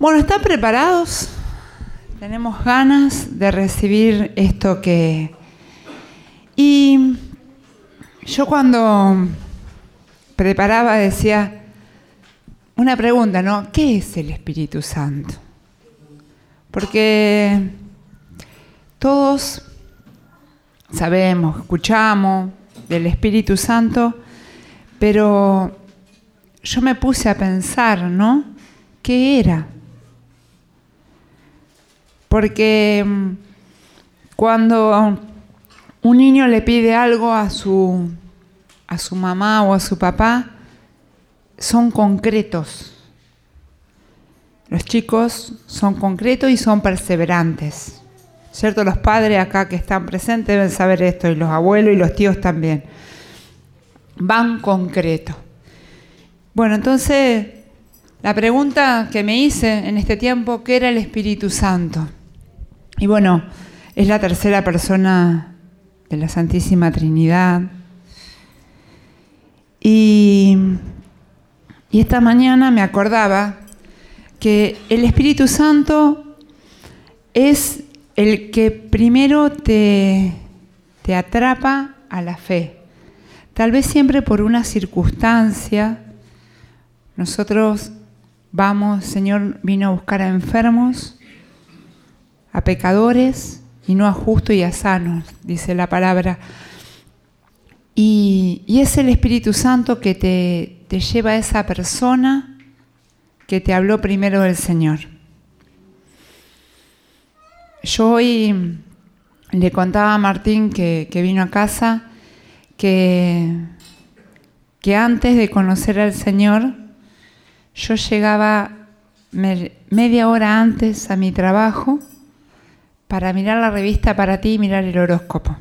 Bueno, ¿están preparados? Tenemos ganas de recibir esto que... Y yo cuando preparaba decía una pregunta, ¿no? ¿Qué es el Espíritu Santo? Porque todos sabemos, escuchamos del Espíritu Santo, pero yo me puse a pensar, ¿no? ¿Qué era? Porque mm, cuando un niño le pide algo a su, a su mamá o a su papá, son concretos. Los chicos son concretos y son perseverantes. ¿Cierto? Los padres acá que están presentes deben saber esto, y los abuelos y los tíos también. Van concreto. Bueno, entonces, la pregunta que me hice en este tiempo, ¿qué era el Espíritu Santo? Y bueno, es la tercera persona de la Santísima Trinidad. Y, esta mañana me acordaba que el Espíritu Santo es el que primero te, te atrapa a la fe. Tal vez siempre por una circunstancia. Nosotros vamos, Señor vino a buscar a enfermos, a pecadores y no a justos y a sanos, dice la palabra. Y, y es el Espíritu Santo que te, te lleva a esa persona que te habló primero del Señor. Yo hoy le contaba a Martín que, que vino a casa que, que, antes de conocer al Señor, yo llegaba me, media hora antes a mi trabajo para mirar la revista para ti y mirar el horóscopo.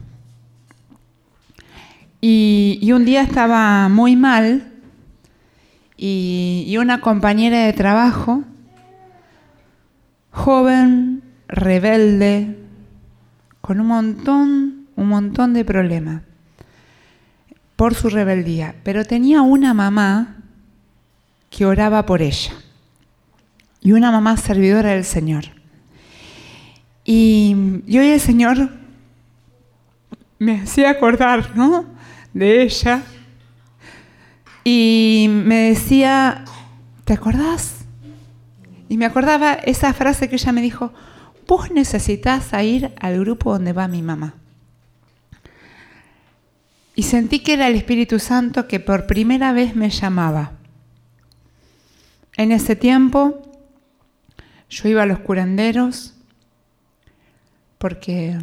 Y, un día estaba muy mal y, y una compañera de trabajo, joven, rebelde, con un montón, un montón de problemas por su rebeldía, pero tenía una mamá que oraba por ella y una mamá servidora del Señor. Y, y el Señor me hacía acordar, ¿no? De ella y me decía, ¿te acordás? Y me acordaba esa frase que ella me dijo, vos necesitas ir al grupo donde va mi mamá. Y sentí que era el Espíritu Santo que por primera vez me llamaba. En ese tiempo yo iba a los curanderos, porque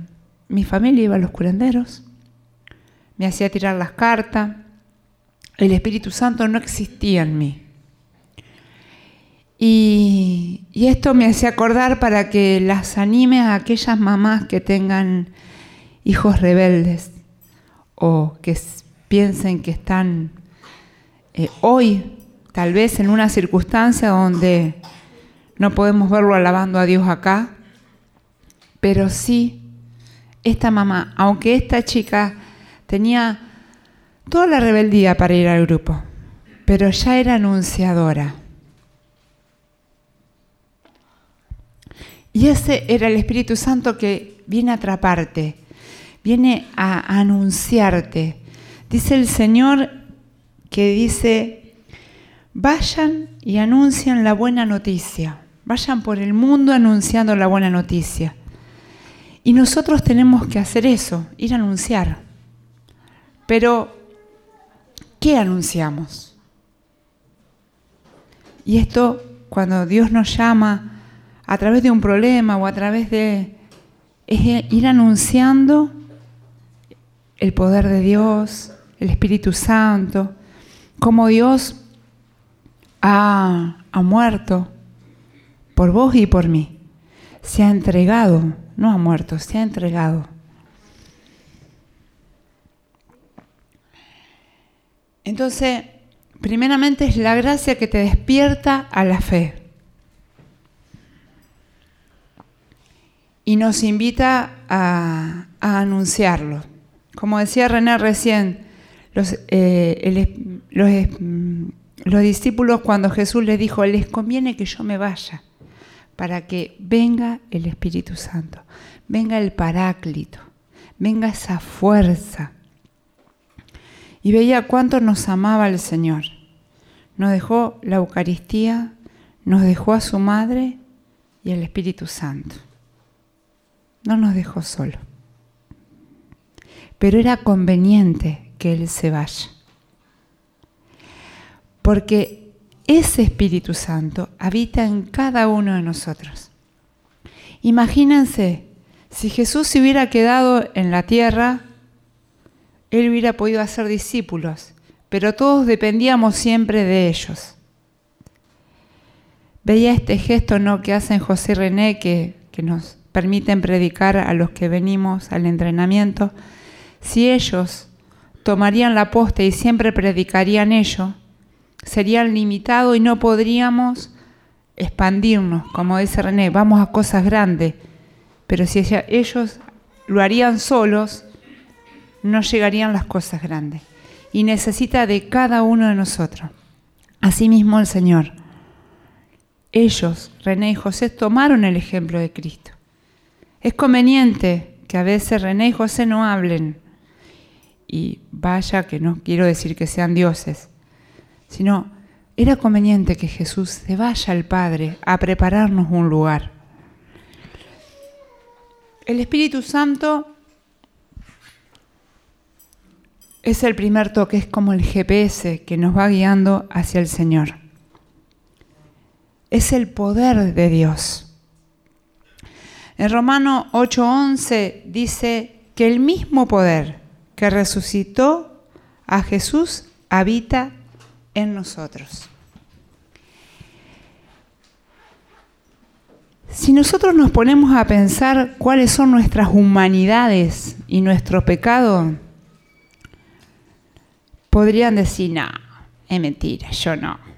mi familia iba a los curanderos, me hacía tirar las cartas, el Espíritu Santo no existía en mí. Y, esto me hace acordar para que las anime a aquellas mamás que tengan hijos rebeldes o que piensen que están eh, hoy tal vez en una circunstancia donde no podemos verlo alabando a Dios acá, pero sí, esta mamá, aunque esta chica tenía toda la rebeldía para ir al grupo, pero ya era anunciadora. Y ese era el Espíritu Santo que viene a atraparte, viene a anunciarte. Dice el Señor que dice, vayan y anuncian la buena noticia, vayan por el mundo anunciando la buena noticia. Y nosotros tenemos que hacer eso, ir a anunciar. Pero, ¿qué anunciamos? Y esto, cuando Dios nos llama, a través de un problema o a través de es ir anunciando el poder de Dios, el Espíritu Santo, cómo Dios ha, ha, muerto por vos y por mí. Se ha entregado, no ha muerto, se ha entregado. Entonces, primeramente es la gracia que te despierta a la fe. y nos invita a, a anunciarlo. Como decía René recién, los, eh, discípulos cuando Jesús les dijo, les conviene que yo me vaya, para que venga el Espíritu Santo, venga el Paráclito, venga esa fuerza. Y veía cuánto nos amaba el Señor. Nos dejó la Eucaristía, nos dejó a su Madre y el Espíritu Santo. No nos dejó solo. Pero era conveniente que Él se vaya. Porque ese Espíritu Santo habita en cada uno de nosotros. Imagínense, si Jesús se hubiera quedado en la tierra, Él hubiera podido hacer discípulos, pero todos dependíamos siempre de ellos. Veía este gesto ¿no? que hacen José y René, que, que nos permiten predicar a los que venimos al entrenamiento. Si ellos tomarían la posta y siempre predicarían ello, serían limitados y no podríamos expandirnos, como dice René, vamos a cosas grandes, pero si ellos lo harían solos, no llegarían las cosas grandes. Y necesita de cada uno de nosotros. Asimismo el Señor ellos, René y José, tomaron el ejemplo de Cristo. Es conveniente que a veces René y José no hablen, y vaya que no quiero decir que sean dioses, sino era conveniente que Jesús se vaya al Padre a prepararnos un lugar. El Espíritu Santo es el primer toque, es como el GPS que nos va guiando hacia el Señor es el poder de Dios. En Romano 8:11 dice que el mismo poder que resucitó a Jesús habita en nosotros. Si nosotros nos ponemos a pensar cuáles son nuestras humanidades y nuestro pecado, podrían decir, no, es mentira, yo no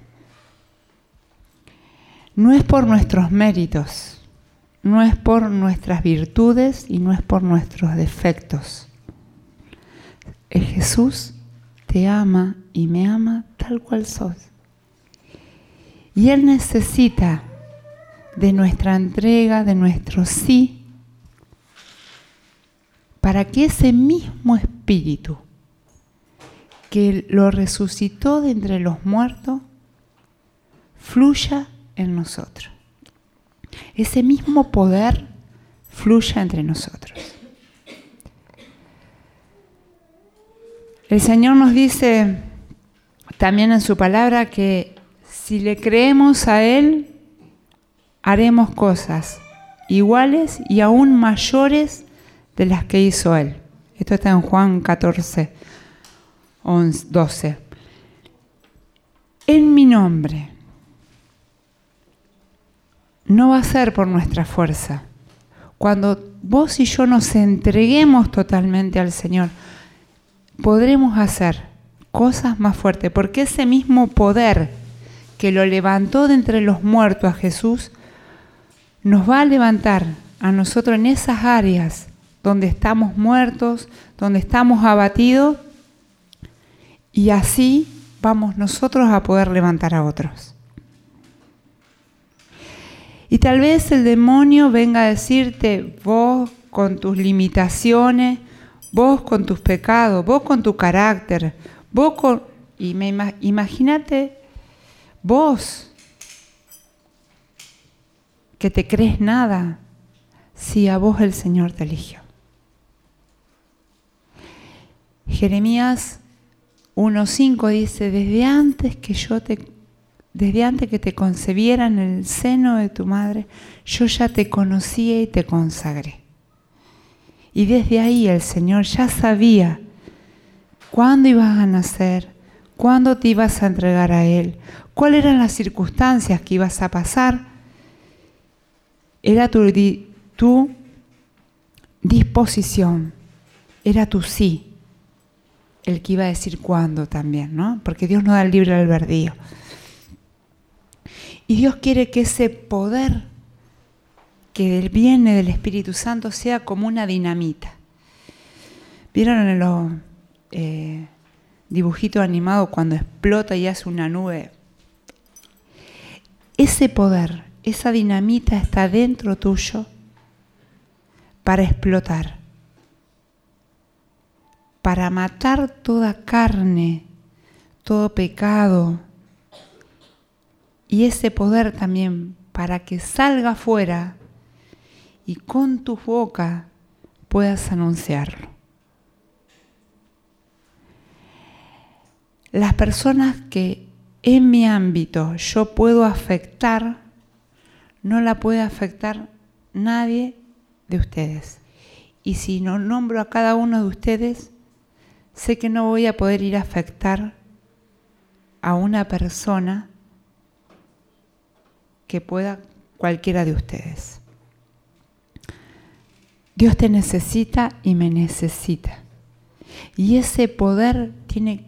no es por nuestros méritos, no es por nuestras virtudes y no es por nuestros defectos. El Jesús te ama y me ama tal cual sos. Y Él necesita de nuestra entrega, de nuestro sí, para que ese mismo espíritu que lo resucitó de entre los muertos fluya en nosotros. Ese mismo poder fluya entre nosotros. El Señor nos dice también en su palabra que si le creemos a Él, haremos cosas iguales y aún mayores de las que hizo Él. Esto está en Juan 14, 12. En mi nombre no va a ser por nuestra fuerza. Cuando vos y yo nos entreguemos totalmente al Señor, podremos hacer cosas más fuertes, porque ese mismo poder que lo levantó de entre los muertos a Jesús, nos va a levantar a nosotros en esas áreas donde estamos muertos, donde estamos abatidos, y así vamos nosotros a poder levantar a otros. Y tal vez el demonio venga a decirte, vos con tus limitaciones, vos con tus pecados, vos con tu carácter, vos con... Y me imagínate vos que te crees nada si a vos el Señor te eligió. Jeremías 1.5 dice, desde antes que yo te desde antes que te concebiera en el seno de tu madre, yo ya te conocía y te consagré. Y desde ahí el Señor ya sabía cuándo ibas a nacer, cuándo te ibas a entregar a Él, cuáles eran las circunstancias que ibas a pasar. Era tu, disposición, era tu sí, el que iba a decir cuándo también, ¿no? Porque Dios no da el libre albedrío. Y Dios quiere que ese poder que viene del Espíritu Santo sea como una dinamita. ¿Vieron en los eh, dibujitos animados cuando explota y hace una nube? Ese poder esa dinamita está dentro tuyo para explotar, para matar toda carne, todo pecado y ese poder también para que salga afuera y con tu boca puedas anunciarlo. Las personas que en mi ámbito yo puedo afectar, no la puede afectar nadie de ustedes. Y si no nombro a cada uno de ustedes, sé que no voy a poder ir a afectar a una persona que pueda cualquiera de ustedes. Dios te necesita y me necesita. Y ese poder tiene,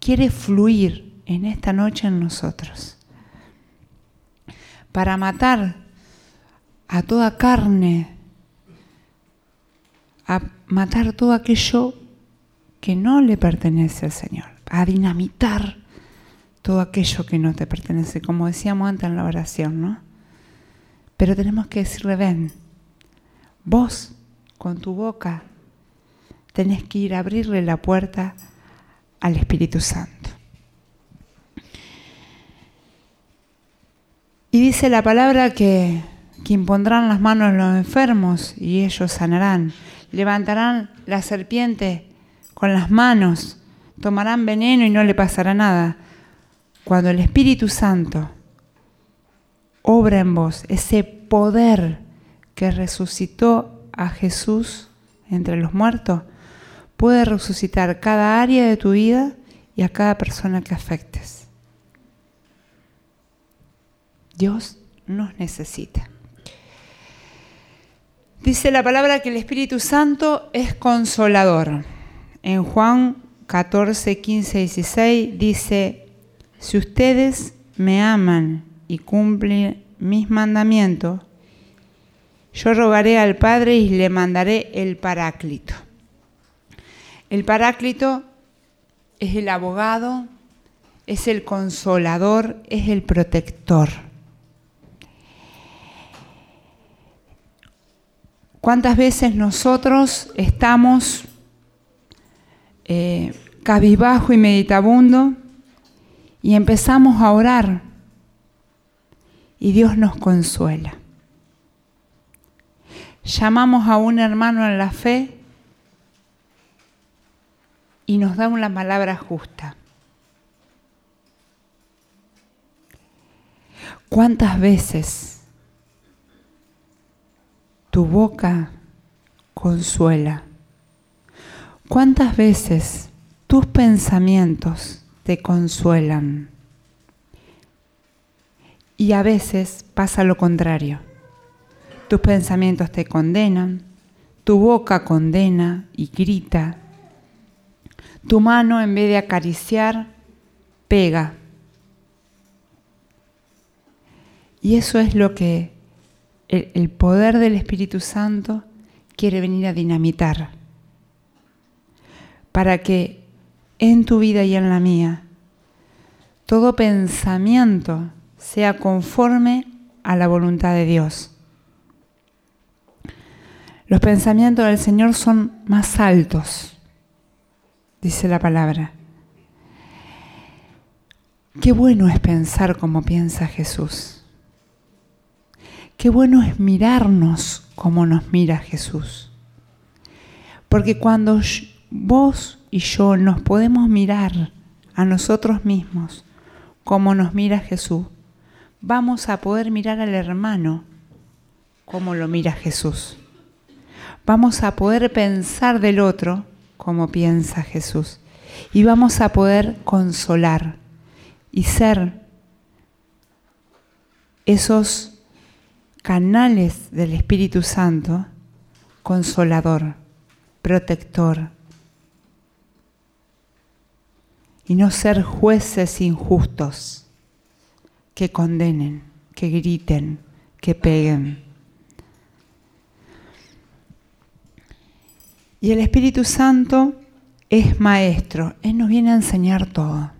quiere fluir en esta noche en nosotros. Para matar a toda carne, a matar todo aquello que no le pertenece al Señor, a dinamitar todo aquello que no te pertenece, como decíamos antes en la oración, ¿no? Pero tenemos que decirle, ven, vos con tu boca tenés que ir a abrirle la puerta al Espíritu Santo. Y dice la palabra que quien pondrán las manos los enfermos y ellos sanarán. Levantarán la serpiente con las manos, tomarán veneno y no le pasará nada. Cuando el Espíritu Santo obra en vos, ese poder que resucitó a Jesús entre los muertos, puede resucitar cada área de tu vida y a cada persona que afectes. Dios nos necesita. Dice la palabra que el Espíritu Santo es consolador. En Juan 14, 15, 16 dice, si ustedes me aman y cumplen mis mandamientos, yo rogaré al Padre y le mandaré el Paráclito. El Paráclito es el abogado, es el consolador, es el protector. ¿Cuántas veces nosotros estamos eh, cabibajo y meditabundo y empezamos a orar y Dios nos consuela? Llamamos a un hermano en la fe y nos da una palabra justa. ¿Cuántas veces tu boca consuela. ¿Cuántas veces tus pensamientos te consuelan? Y a veces pasa lo contrario. Tus pensamientos te condenan, tu boca condena y grita. Tu mano en vez de acariciar, pega. Y eso es lo que el, poder del Espíritu Santo quiere venir a dinamitar para que en tu vida y en la mía todo pensamiento sea conforme a la voluntad de Dios. Los pensamientos del Señor son más altos, dice la palabra. Qué bueno es pensar como piensa Jesús. Qué bueno es mirarnos como nos mira Jesús. Porque cuando vos y yo nos podemos mirar a nosotros mismos como nos mira Jesús, vamos a poder mirar al hermano como lo mira Jesús. Vamos a poder pensar del otro como piensa Jesús. Y vamos a poder consolar y ser esos canales del Espíritu Santo, consolador, protector, y no ser jueces injustos que condenen, que griten, que peguen. Y el Espíritu Santo es maestro, Él nos viene a enseñar todo.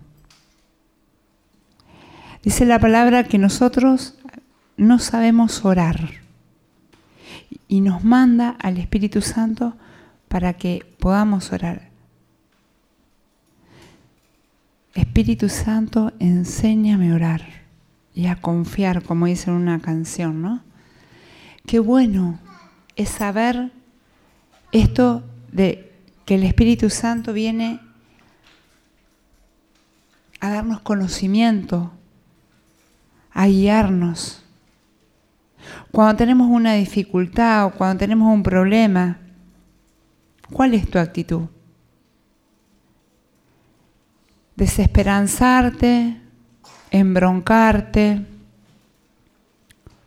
Dice la palabra que nosotros no sabemos orar y nos manda al Espíritu Santo para que podamos orar. Espíritu Santo, enséñame a orar y a confiar, como dice en una canción, ¿no? Qué bueno es saber esto de que el Espíritu Santo viene a darnos conocimiento, a guiarnos. Cuando tenemos una dificultad o cuando tenemos un problema, ¿cuál es tu actitud? Desesperanzarte, embroncarte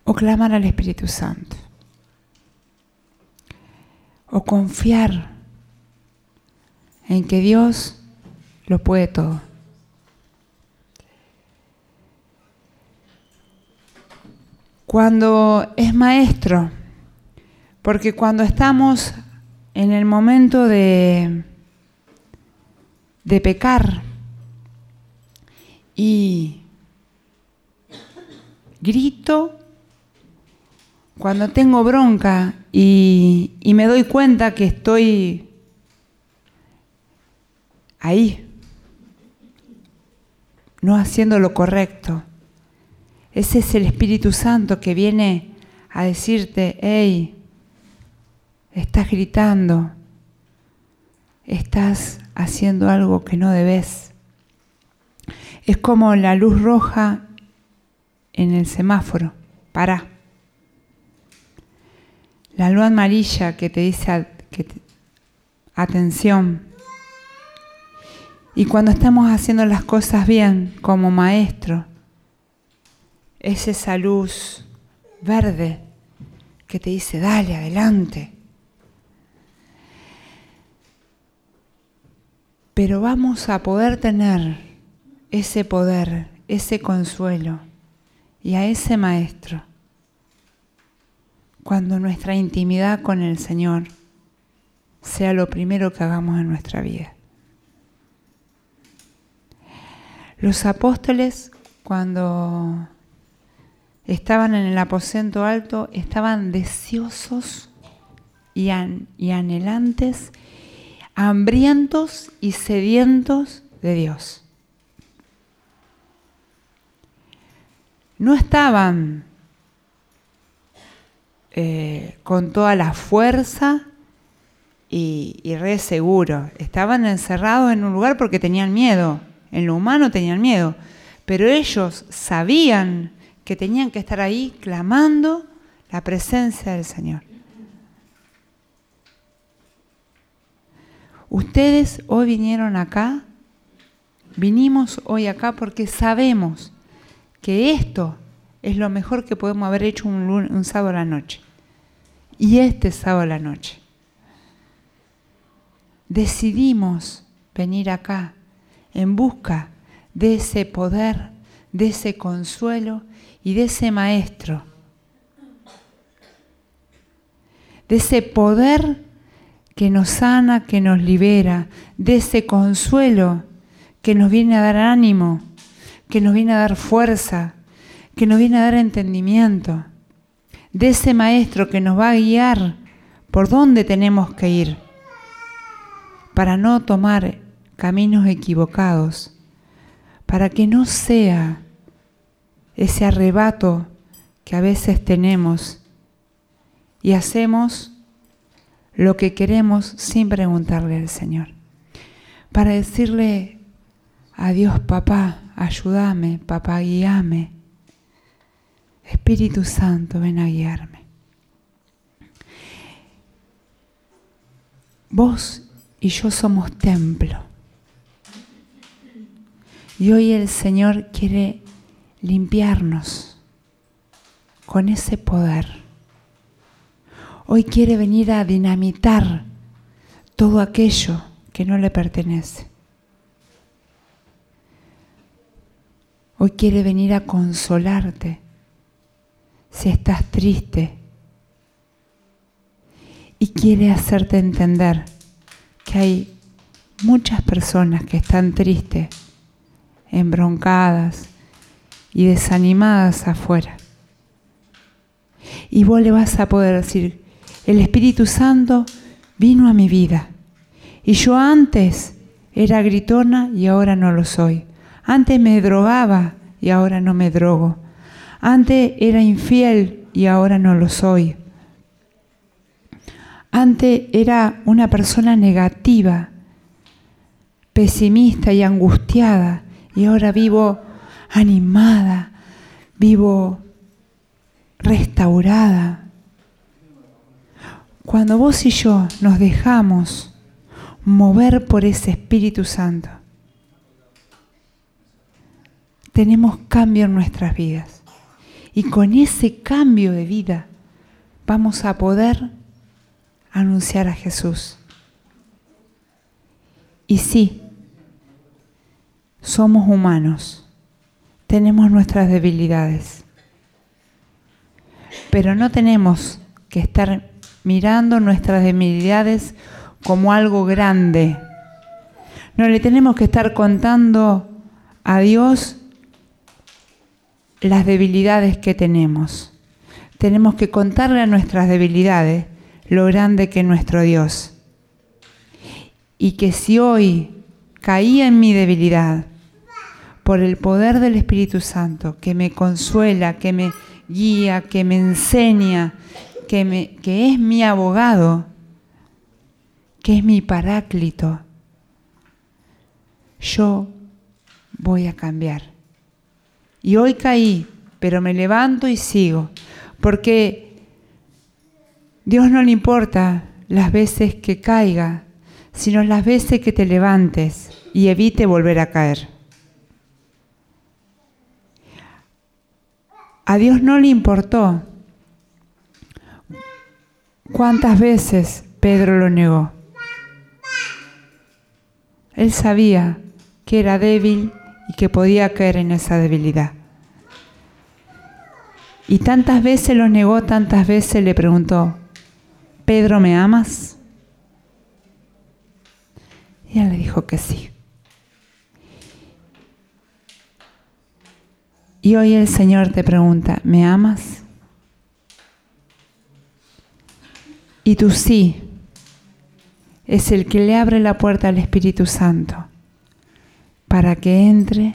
o clamar al Espíritu Santo. O confiar en que Dios lo puede todo. Cuando es maestro, porque cuando estamos en el momento de, de pecar y grito cuando tengo bronca y, me doy cuenta que estoy ahí, no haciendo lo correcto. Ese es el Espíritu Santo que viene a decirte, hey, estás gritando, estás haciendo algo que no debes. Es como la luz roja en el semáforo, para. La luz amarilla que te dice que atención. Y cuando estamos haciendo las cosas bien como maestro, es esa luz verde que te dice, dale, adelante. Pero vamos a poder tener ese poder, ese consuelo y a ese maestro cuando nuestra intimidad con el Señor sea lo primero que hagamos en nuestra vida. Los apóstoles cuando estaban en el aposento alto estaban deseosos y, y anhelantes, hambrientos y sedientos de Dios. no estaban eh, con toda la fuerza y, y re seguros. Estaban encerrados en un lugar porque tenían miedo. En lo humano tenían miedo. Pero ellos sabían que tenían que estar ahí clamando la presencia del Señor. Ustedes hoy vinieron acá, vinimos hoy acá porque sabemos que esto es lo mejor que podemos haber hecho un, sábado a la noche. Y este sábado a la noche. Decidimos venir acá en busca de ese poder, de ese consuelo y de ese maestro. De ese poder que nos sana, que nos libera, de ese consuelo que nos viene a dar ánimo que nos viene a dar fuerza, que nos viene a dar entendimiento, de ese maestro que nos va a guiar por dónde tenemos que ir, para no tomar caminos equivocados, para que no sea ese arrebato que a veces tenemos y hacemos lo que queremos sin preguntarle al Señor. Para decirle a Dios papá, ayúdame, papá, guíame. Espíritu Santo, ven a guiarme. Vos y yo somos templo. Y hoy el Señor quiere limpiarnos con ese poder. Hoy quiere venir a dinamitar todo aquello que no le pertenece. Hoy quiere venir a consolarte si estás triste. Y quiere hacerte entender que hay muchas personas que están tristes, embroncadas y desanimadas afuera. Y vos le vas a poder decir, el Espíritu Santo vino a mi vida. Y yo antes era gritona y ahora no lo soy. Antes me drogaba y ahora no me drogo. Antes era infiel y ahora no lo soy. Antes era una persona negativa, pesimista y angustiada y ahora vivo animada, vivo restaurada. Cuando vos y yo nos dejamos mover por ese Espíritu Santo, tenemos cambio en nuestras vidas. Y con ese cambio de vida vamos a poder anunciar a Jesús. Y sí, somos humanos, tenemos nuestras debilidades, pero no tenemos que estar mirando nuestras debilidades como algo grande. No le tenemos que estar contando a Dios las debilidades que tenemos. Tenemos que contarle a nuestras debilidades lo grande que es nuestro Dios. Y que si hoy caía en mi debilidad, por el poder del Espíritu Santo, que me consuela, que me guía, que me enseña, que, que es mi abogado, que es mi paráclito, yo voy a cambiar. Y hoy caí, pero me levanto y sigo, porque Dios no le importa las veces que caiga, sino las veces que te levantes y evite volver a caer. A Dios no le importó cuántas veces Pedro lo negó. Él sabía que era débil y que podía caer en esa debilidad. Y tantas veces lo negó, tantas veces le preguntó, Pedro, ¿me amas? Y él le dijo que sí. Y hoy el Señor te pregunta, ¿me amas? Y tu sí es el que le abre la puerta al Espíritu Santo para que entre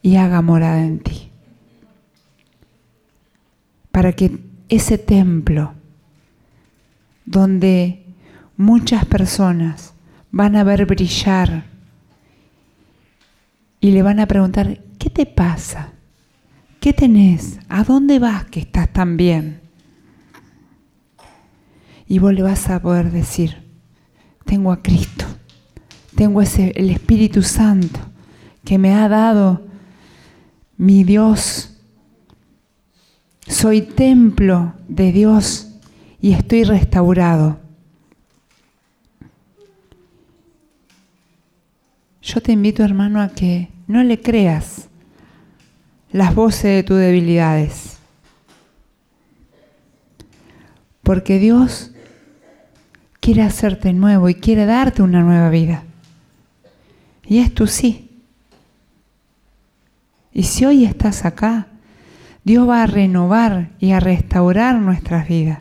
y haga morada en ti. Para que ese templo donde muchas personas van a ver brillar y le van a preguntar, ¿qué te pasa? ¿Qué tenés? ¿A dónde vas que estás tan bien? Y vos le vas a poder decir, tengo a Cristo, tengo ese, el Espíritu Santo que me ha dado mi Dios. Soy templo de Dios y estoy restaurado. Yo te invito, hermano, a que no le creas las voces de tus debilidades. Porque Dios quiere hacerte nuevo y quiere darte una nueva vida. Y es sí. Y si hoy estás acá, Dios va a renovar y a restaurar nuestras vidas.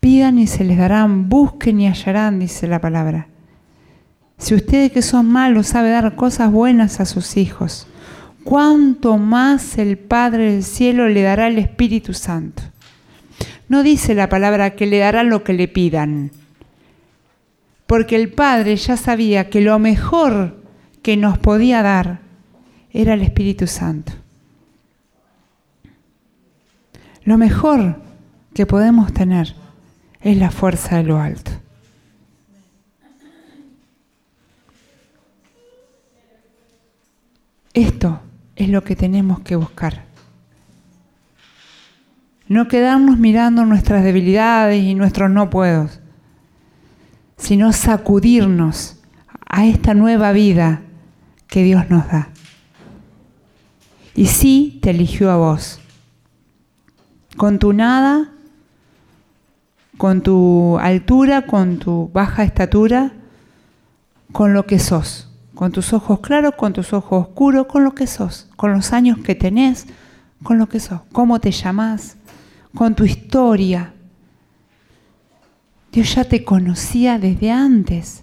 Pidan y se les darán, busquen y hallarán, dice la palabra. Si ustedes que son malos sabe dar cosas buenas a sus hijos, ¿cuánto más el Padre del cielo le dará el Espíritu Santo? No dice la palabra que le dará lo que le pidan, porque el Padre ya sabía que lo mejor que nos podía dar era el Espíritu Santo. Lo mejor que podemos tener es la fuerza de lo alto. Esto es lo que tenemos que buscar. No quedarnos mirando nuestras debilidades y nuestros no puedos, sino sacudirnos a esta nueva vida que Dios nos da. Y sí te eligió a vos, con tu nada, con tu altura, con tu baja estatura, con lo que sos, con tus ojos claros, con tus ojos oscuros, con lo que sos, con los años que tenés, con lo que sos, cómo te llamás, con tu historia. Dios ya te conocía desde antes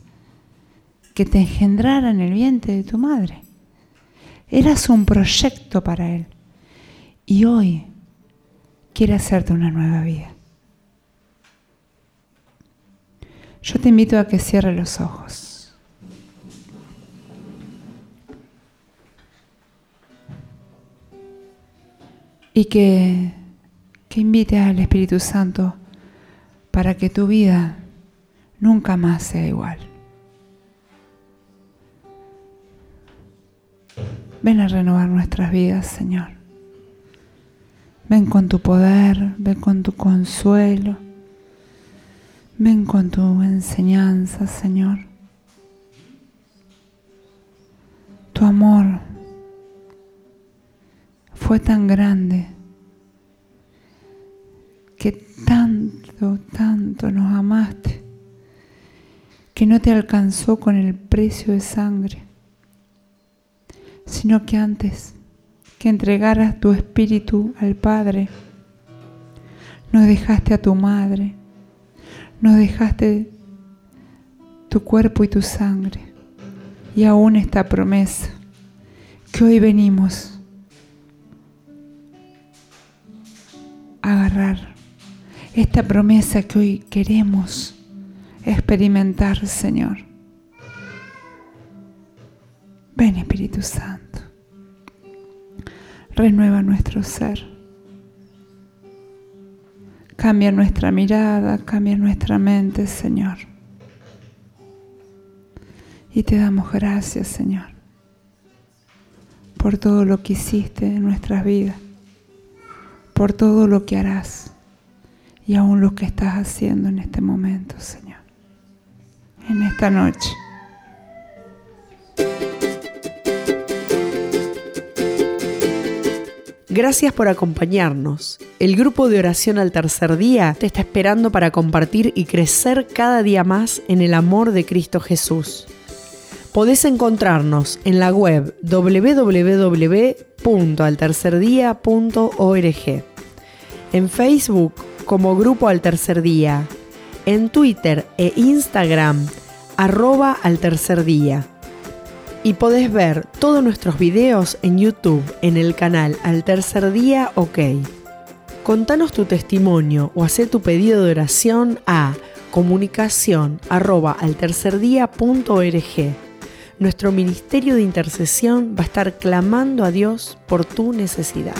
que te engendrara en el vientre de tu madre. Eras un proyecto para Él. Y hoy quiere hacerte una nueva vida. Yo te invito a que cierres los ojos. Y que, que invites al Espíritu Santo para que tu vida nunca más sea igual. Ven a renovar nuestras vidas, Señor. Ven con tu poder, ven con tu consuelo, ven con tu enseñanza, Señor. Tu amor fue tan grande que tanto, tanto nos amaste que no te alcanzó con el precio de sangre sino que antes que entregaras tu espíritu al Padre, nos dejaste a tu madre, nos dejaste tu cuerpo y tu sangre, y aún esta promesa que hoy venimos a agarrar, esta promesa que hoy queremos experimentar, Señor. Ven Espíritu Santo, renueva nuestro ser, cambia nuestra mirada, cambia nuestra mente, Señor. Y te damos gracias, Señor, por todo lo que hiciste en nuestras vidas, por todo lo que harás y aún lo que estás haciendo en este momento, Señor, en esta noche. Gracias por acompañarnos. El grupo de oración al tercer día te está esperando para compartir y crecer cada día más en el amor de Cristo Jesús. Podés encontrarnos en la web www.altercerdia.org, en Facebook como Grupo al Tercer Día, en Twitter e Instagram arroba al tercer día y podés ver todos nuestros videos en YouTube en el canal Al Tercer Día OK. Contanos tu testimonio o haz tu pedido de oración a comunicación arroba Nuestro ministerio de intercesión va a estar clamando a Dios por tu necesidad.